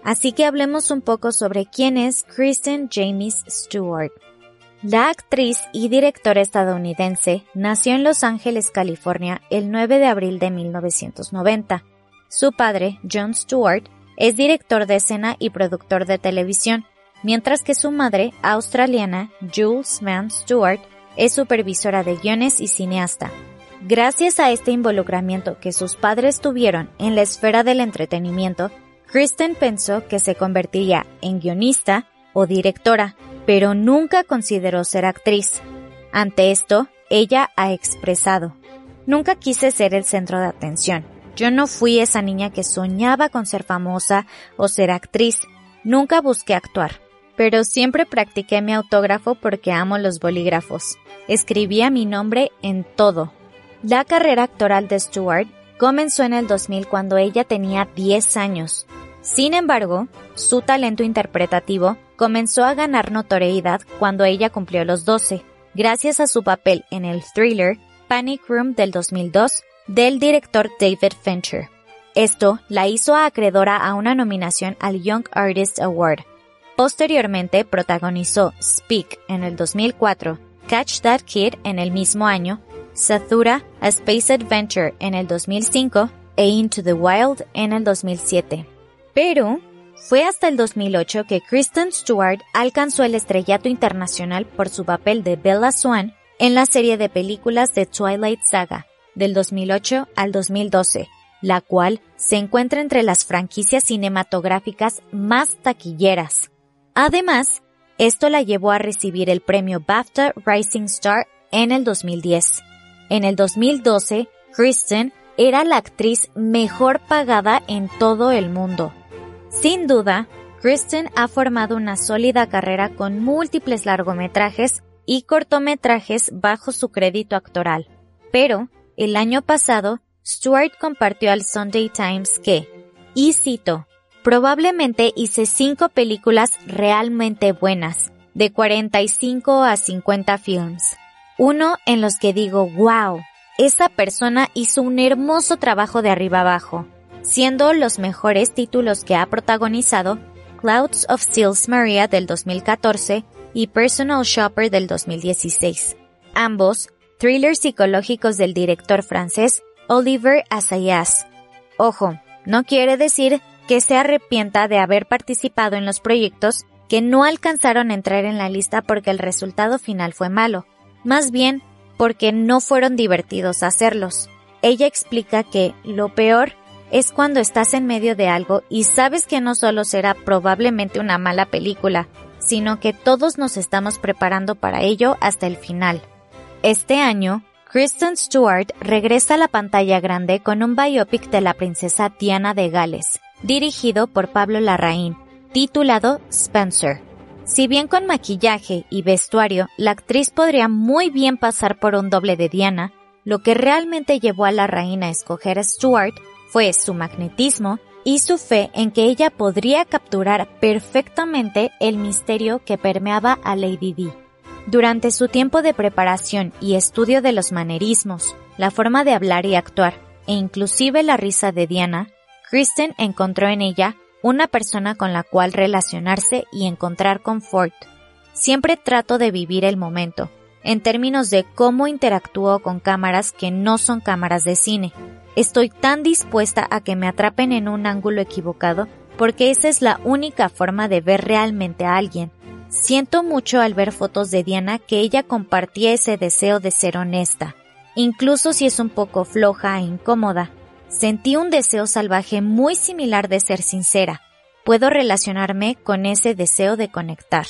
Así que hablemos un poco sobre quién es Kristen James Stewart. La actriz y directora estadounidense nació en Los Ángeles, California, el 9 de abril de 1990 su padre, John Stewart, es director de escena y productor de televisión, mientras que su madre, australiana, Jules Mann Stewart, es supervisora de guiones y cineasta. Gracias a este involucramiento que sus padres tuvieron en la esfera del entretenimiento, Kristen pensó que se convertiría en guionista o directora, pero nunca consideró ser actriz. Ante esto, ella ha expresado, Nunca quise ser el centro de atención. Yo no fui esa niña que soñaba con ser famosa o ser actriz. Nunca busqué actuar. Pero siempre practiqué mi autógrafo porque amo los bolígrafos. Escribía mi nombre en todo. La carrera actoral de Stewart comenzó en el 2000 cuando ella tenía 10 años. Sin embargo, su talento interpretativo comenzó a ganar notoriedad cuando ella cumplió los 12, gracias a su papel en el thriller Panic Room del 2002 del director David Fincher. Esto la hizo acreedora a una nominación al Young Artist Award. Posteriormente protagonizó Speak en el 2004, Catch That Kid en el mismo año, Sathura, A Space Adventure en el 2005 e Into the Wild en el 2007. Pero fue hasta el 2008 que Kristen Stewart alcanzó el estrellato internacional por su papel de Bella Swan en la serie de películas de Twilight Saga, del 2008 al 2012, la cual se encuentra entre las franquicias cinematográficas más taquilleras. Además, esto la llevó a recibir el premio BAFTA Rising Star en el 2010. En el 2012, Kristen era la actriz mejor pagada en todo el mundo. Sin duda, Kristen ha formado una sólida carrera con múltiples largometrajes y cortometrajes bajo su crédito actoral. Pero, el año pasado, Stewart compartió al Sunday Times que, y cito, probablemente hice cinco películas realmente buenas, de 45 a 50 films. Uno en los que digo, wow, esa persona hizo un hermoso trabajo de arriba abajo, siendo los mejores títulos que ha protagonizado Clouds of Seals Maria del 2014 y Personal Shopper del 2016, ambos thrillers psicológicos del director francés Oliver Assayas. Ojo, no quiere decir que se arrepienta de haber participado en los proyectos que no alcanzaron a entrar en la lista porque el resultado final fue malo, más bien porque no fueron divertidos hacerlos. Ella explica que lo peor es cuando estás en medio de algo y sabes que no solo será probablemente una mala película, sino que todos nos estamos preparando para ello hasta el final. Este año, Kristen Stewart regresa a la pantalla grande con un biopic de la princesa Diana de Gales, dirigido por Pablo Larraín, titulado Spencer. Si bien con maquillaje y vestuario la actriz podría muy bien pasar por un doble de Diana, lo que realmente llevó a la reina a escoger a Stewart fue su magnetismo y su fe en que ella podría capturar perfectamente el misterio que permeaba a Lady Di. Durante su tiempo de preparación y estudio de los manerismos, la forma de hablar y actuar, e inclusive la risa de Diana, Kristen encontró en ella una persona con la cual relacionarse y encontrar confort. Siempre trato de vivir el momento, en términos de cómo interactúo con cámaras que no son cámaras de cine, Estoy tan dispuesta a que me atrapen en un ángulo equivocado porque esa es la única forma de ver realmente a alguien. Siento mucho al ver fotos de Diana que ella compartía ese deseo de ser honesta, incluso si es un poco floja e incómoda. Sentí un deseo salvaje muy similar de ser sincera. Puedo relacionarme con ese deseo de conectar.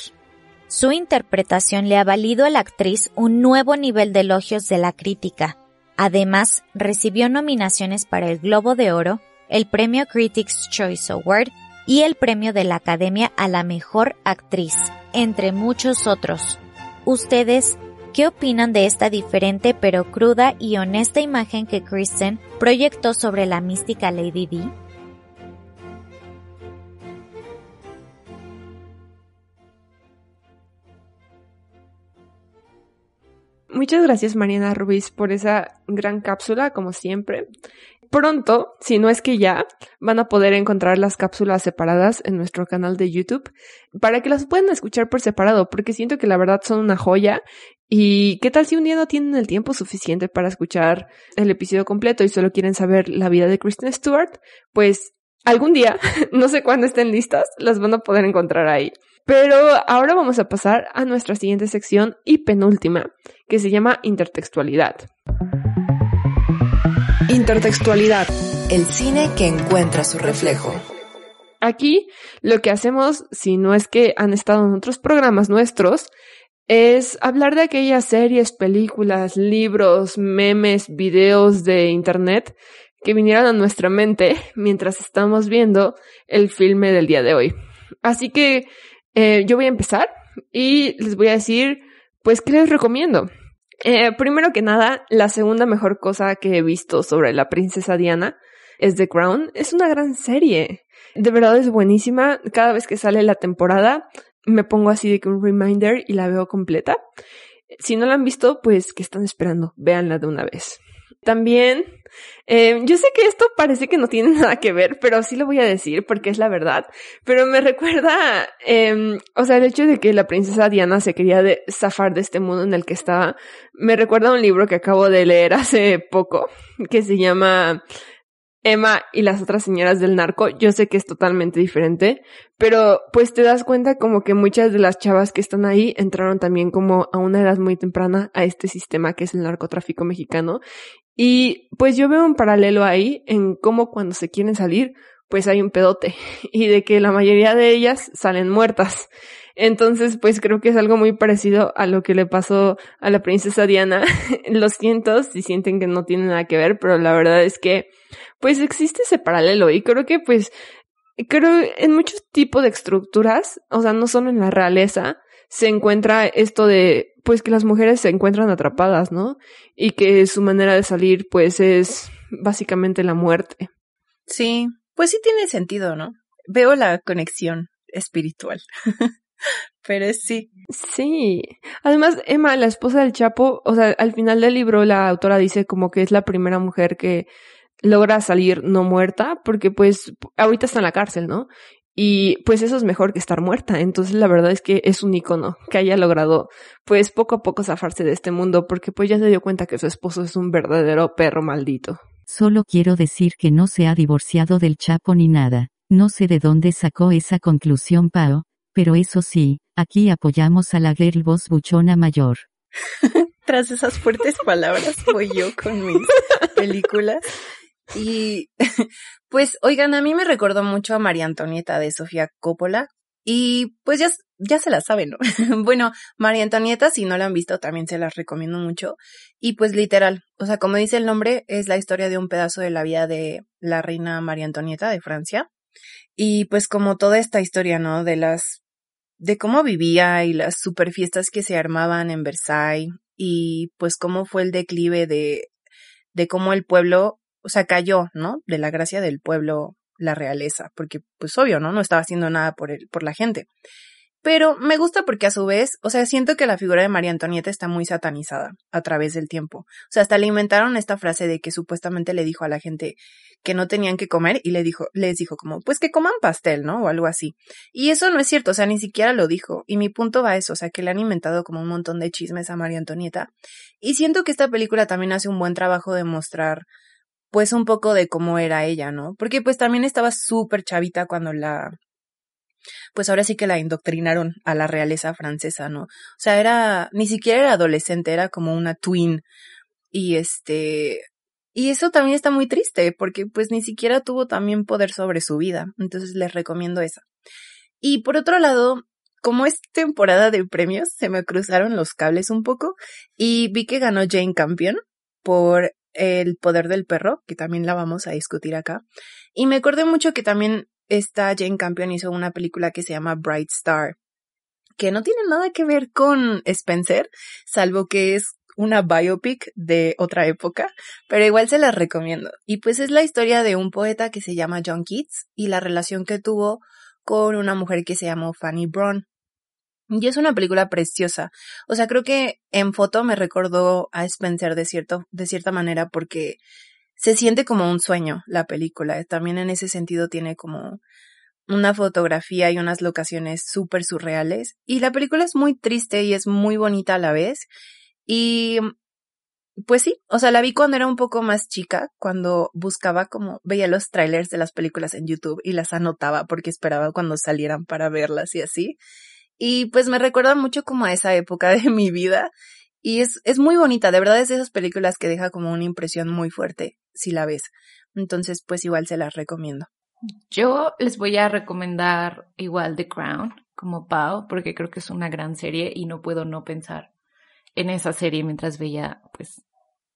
Su interpretación le ha valido a la actriz un nuevo nivel de elogios de la crítica, Además, recibió nominaciones para el Globo de Oro, el Premio Critics' Choice Award y el Premio de la Academia a la Mejor Actriz, entre muchos otros. ¿Ustedes qué opinan de esta diferente pero cruda y honesta imagen que Kristen proyectó sobre la mística Lady Di? Muchas gracias Mariana Ruiz por esa gran cápsula, como siempre. Pronto, si no es que ya, van a poder encontrar las cápsulas separadas en nuestro canal de YouTube para que las puedan escuchar por separado, porque siento que la verdad son una joya. Y qué tal si un día no tienen el tiempo suficiente para escuchar el episodio completo y solo quieren saber la vida de Kristen Stewart, pues algún día, no sé cuándo estén listas, las van a poder encontrar ahí. Pero ahora vamos a pasar a nuestra siguiente sección y penúltima, que se llama intertextualidad. Intertextualidad, el cine que encuentra su reflejo. Aquí lo que hacemos, si no es que han estado en otros programas nuestros, es hablar de aquellas series, películas, libros, memes, videos de Internet que vinieran a nuestra mente mientras estamos viendo el filme del día de hoy. Así que eh, yo voy a empezar y les voy a decir, pues, ¿qué les recomiendo? Eh, primero que nada, la segunda mejor cosa que he visto sobre la princesa Diana es The Crown. Es una gran serie. De verdad es buenísima. Cada vez que sale la temporada, me pongo así de que un reminder y la veo completa. Si no la han visto, pues, ¿qué están esperando? Véanla de una vez. También eh, yo sé que esto parece que no tiene nada que ver, pero sí lo voy a decir porque es la verdad. Pero me recuerda, eh, o sea, el hecho de que la princesa Diana se quería de zafar de este mundo en el que estaba, me recuerda a un libro que acabo de leer hace poco, que se llama Emma y las otras señoras del narco, yo sé que es totalmente diferente, pero pues te das cuenta como que muchas de las chavas que están ahí entraron también como a una edad muy temprana a este sistema que es el narcotráfico mexicano. Y pues yo veo un paralelo ahí en cómo cuando se quieren salir, pues hay un pedote y de que la mayoría de ellas salen muertas. Entonces, pues creo que es algo muy parecido a lo que le pasó a la princesa Diana. Lo siento si sienten que no tiene nada que ver, pero la verdad es que, pues existe ese paralelo y creo que, pues, creo en muchos tipos de estructuras, o sea, no solo en la realeza, se encuentra esto de, pues que las mujeres se encuentran atrapadas, ¿no? Y que su manera de salir, pues, es básicamente la muerte. Sí, pues sí tiene sentido, ¿no? Veo la conexión espiritual. Pero sí. Sí. Además, Emma, la esposa del Chapo, o sea, al final del libro la autora dice como que es la primera mujer que logra salir no muerta, porque pues ahorita está en la cárcel, ¿no? Y pues eso es mejor que estar muerta. Entonces la verdad es que es un icono que haya logrado pues poco a poco zafarse de este mundo porque pues ya se dio cuenta que su esposo es un verdadero perro maldito. Solo quiero decir que no se ha divorciado del Chapo ni nada. No sé de dónde sacó esa conclusión Pao, pero eso sí, aquí apoyamos a la girl boss buchona mayor. Tras esas fuertes palabras voy yo con mis películas. Y pues, oigan, a mí me recordó mucho a María Antonieta de Sofía Coppola. Y pues ya, ya se la saben, ¿no? bueno, María Antonieta, si no la han visto, también se las recomiendo mucho. Y pues literal, o sea, como dice el nombre, es la historia de un pedazo de la vida de la reina María Antonieta de Francia. Y pues como toda esta historia, ¿no? De las, de cómo vivía y las super fiestas que se armaban en Versailles y pues cómo fue el declive de, de cómo el pueblo, o sea, cayó, ¿no? De la gracia del pueblo, la realeza, porque pues obvio, ¿no? No estaba haciendo nada por el, por la gente. Pero me gusta porque a su vez, o sea, siento que la figura de María Antonieta está muy satanizada a través del tiempo. O sea, hasta le inventaron esta frase de que supuestamente le dijo a la gente que no tenían que comer y le dijo, les dijo como, pues que coman pastel, ¿no? O algo así. Y eso no es cierto, o sea, ni siquiera lo dijo. Y mi punto va a eso, o sea, que le han inventado como un montón de chismes a María Antonieta. Y siento que esta película también hace un buen trabajo de mostrar pues un poco de cómo era ella, ¿no? Porque pues también estaba súper chavita cuando la, pues ahora sí que la indoctrinaron a la realeza francesa, ¿no? O sea, era, ni siquiera era adolescente, era como una twin. Y este, y eso también está muy triste, porque pues ni siquiera tuvo también poder sobre su vida. Entonces les recomiendo esa. Y por otro lado, como es temporada de premios, se me cruzaron los cables un poco y vi que ganó Jane Campion por El poder del perro, que también la vamos a discutir acá. Y me acordé mucho que también esta Jane Campion hizo una película que se llama Bright Star, que no tiene nada que ver con Spencer, salvo que es una biopic de otra época, pero igual se la recomiendo. Y pues es la historia de un poeta que se llama John Keats y la relación que tuvo con una mujer que se llamó Fanny Brown. Y es una película preciosa. O sea, creo que en foto me recordó a Spencer de cierto, de cierta manera porque se siente como un sueño la película. También en ese sentido tiene como una fotografía y unas locaciones súper surreales. Y la película es muy triste y es muy bonita a la vez. Y pues sí, o sea, la vi cuando era un poco más chica, cuando buscaba como, veía los trailers de las películas en YouTube y las anotaba porque esperaba cuando salieran para verlas y así. Y pues me recuerda mucho como a esa época de mi vida y es, es muy bonita, de verdad es de esas películas que deja como una impresión muy fuerte si la ves. Entonces, pues igual se las recomiendo. Yo les voy a recomendar igual The Crown como Pau, porque creo que es una gran serie y no puedo no pensar en esa serie mientras veía pues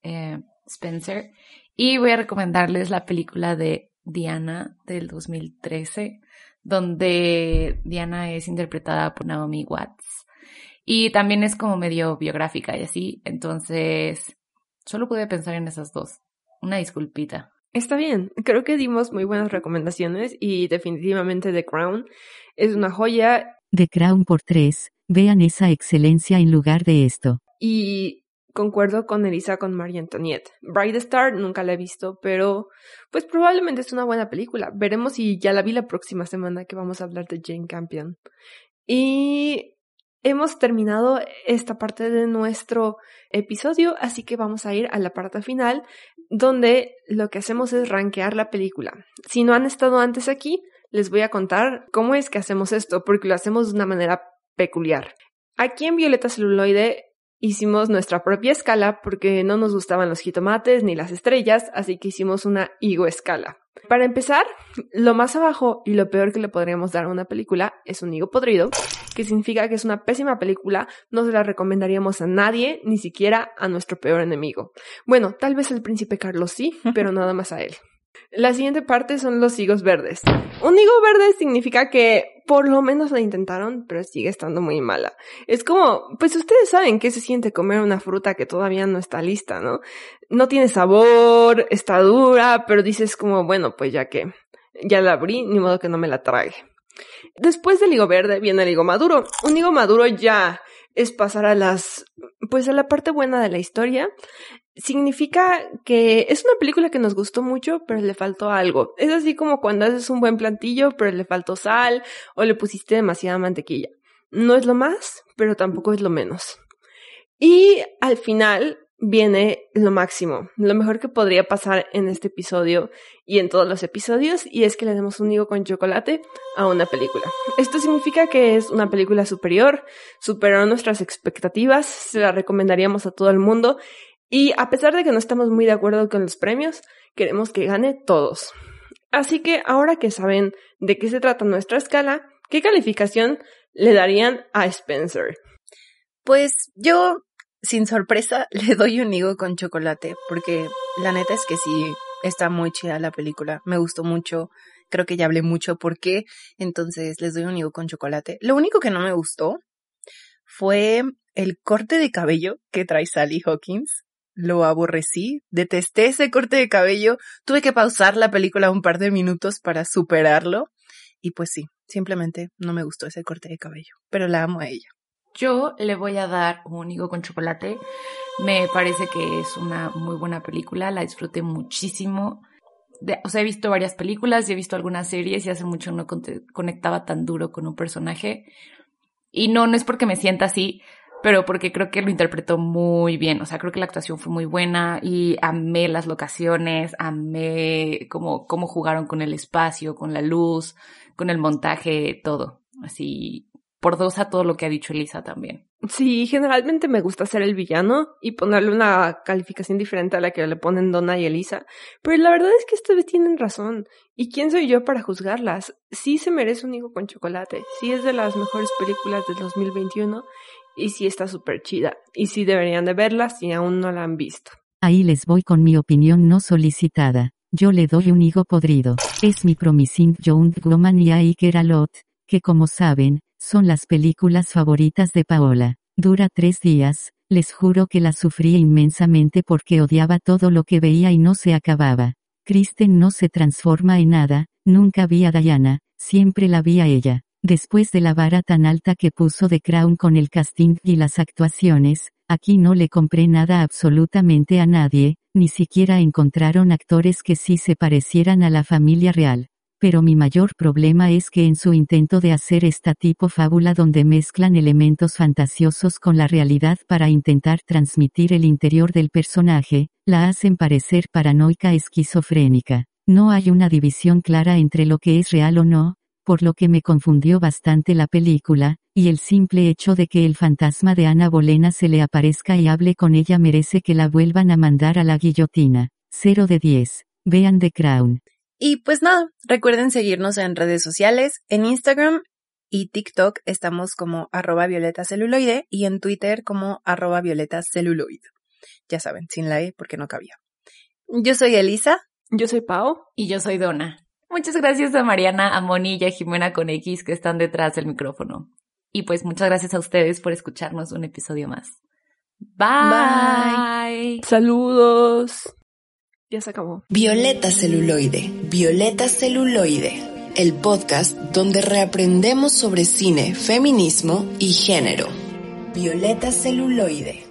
eh, Spencer. Y voy a recomendarles la película de Diana del 2013, donde Diana es interpretada por Naomi Watts. Y también es como medio biográfica y así. Entonces, solo pude pensar en esas dos. Una disculpita. Está bien, creo que dimos muy buenas recomendaciones y definitivamente The Crown es una joya. The Crown por tres, vean esa excelencia en lugar de esto. Y concuerdo con Elisa con Marie Antoinette. Bright Star nunca la he visto, pero pues probablemente es una buena película. Veremos si ya la vi la próxima semana que vamos a hablar de Jane Campion. Y Hemos terminado esta parte de nuestro episodio, así que vamos a ir a la parte final, donde lo que hacemos es rankear la película. Si no han estado antes aquí, les voy a contar cómo es que hacemos esto, porque lo hacemos de una manera peculiar. Aquí en Violeta Celuloide hicimos nuestra propia escala porque no nos gustaban los jitomates ni las estrellas, así que hicimos una higo escala. Para empezar, lo más abajo y lo peor que le podríamos dar a una película es un higo podrido, que significa que es una pésima película, no se la recomendaríamos a nadie, ni siquiera a nuestro peor enemigo. Bueno, tal vez el príncipe Carlos sí, pero nada más a él. La siguiente parte son los higos verdes. Un higo verde significa que por lo menos la intentaron, pero sigue estando muy mala. Es como, pues ustedes saben qué se siente comer una fruta que todavía no está lista, ¿no? No tiene sabor, está dura, pero dices como, bueno, pues ya que ya la abrí, ni modo que no me la trague. Después del higo verde viene el higo maduro. Un higo maduro ya es pasar a las, pues a la parte buena de la historia significa que es una película que nos gustó mucho, pero le faltó algo. Es así como cuando haces un buen plantillo, pero le faltó sal o le pusiste demasiada mantequilla. No es lo más, pero tampoco es lo menos. Y al final viene lo máximo, lo mejor que podría pasar en este episodio y en todos los episodios, y es que le demos un higo con chocolate a una película. Esto significa que es una película superior, superó nuestras expectativas, se la recomendaríamos a todo el mundo, y a pesar de que no estamos muy de acuerdo con los premios, queremos que gane todos. Así que ahora que saben de qué se trata nuestra escala, ¿qué calificación le darían a Spencer? Pues yo sin sorpresa, le doy un higo con chocolate, porque la neta es que sí, está muy chida la película, me gustó mucho, creo que ya hablé mucho por qué, entonces les doy un higo con chocolate. Lo único que no me gustó fue el corte de cabello que trae Sally Hawkins. Lo aborrecí, detesté ese corte de cabello, tuve que pausar la película un par de minutos para superarlo y pues sí, simplemente no me gustó ese corte de cabello, pero la amo a ella. Yo le voy a dar un higo con chocolate. Me parece que es una muy buena película, la disfruté muchísimo. o sea, he visto varias películas y he visto algunas series y hace mucho no conectaba tan duro con un personaje. Y no, no es porque me sienta así, pero porque creo que lo interpretó muy bien. O sea, creo que la actuación fue muy buena y amé las locaciones, amé cómo, cómo jugaron con el espacio, con la luz, con el montaje, todo. Así, por dos a todo lo que ha dicho Elisa también. Sí, generalmente me gusta ser el villano y ponerle una calificación diferente a la que le ponen Donna y Elisa, pero la verdad es que esta vez tienen razón. ¿Y quién soy yo para juzgarlas? Sí se merece un higo con chocolate, sí es de las mejores películas del 2021 y sí está súper chida. Y sí deberían de verla si aún no la han visto. Ahí les voy con mi opinión no solicitada. Yo le doy un higo podrido. Es mi Promising Young Woman y Iker Alot, que como saben, son las películas favoritas de Paola. Dura tres días, les juro que la sufrí inmensamente porque odiaba todo lo que veía y no se acababa. Kristen no se transforma en nada, nunca vi a Diana, siempre la vi a ella. Después de la vara tan alta que puso de Crown con el casting y las actuaciones, aquí no le compré nada absolutamente a nadie, ni siquiera encontraron actores que sí se parecieran a la familia real. Pero mi mayor problema es que en su intento de hacer esta tipo fábula donde mezclan elementos fantasiosos con la realidad para intentar transmitir el interior del personaje, la hacen parecer paranoica esquizofrénica. No hay una división clara entre lo que es real o no, por lo que me confundió bastante la película, y el simple hecho de que el fantasma de Ana Bolena se le aparezca y hable con ella merece que la vuelvan a mandar a la guillotina. 0 de 10. Vean The Crown. Y pues nada, recuerden seguirnos en redes sociales, en Instagram y TikTok estamos como arroba violeta celuloide y en Twitter como arroba violeta celuloide. Ya saben, sin la E porque no cabía. Yo soy Elisa. Yo soy Pau. Y yo soy Donna. Muchas gracias a Mariana, a Moni y a Jimena con X que están detrás del micrófono. Y pues muchas gracias a ustedes por escucharnos un episodio más. Bye. Bye. Saludos. Ya se acabó. Violeta Celuloide, Violeta Celuloide, el podcast donde reaprendemos sobre cine, feminismo y género. Violeta Celuloide.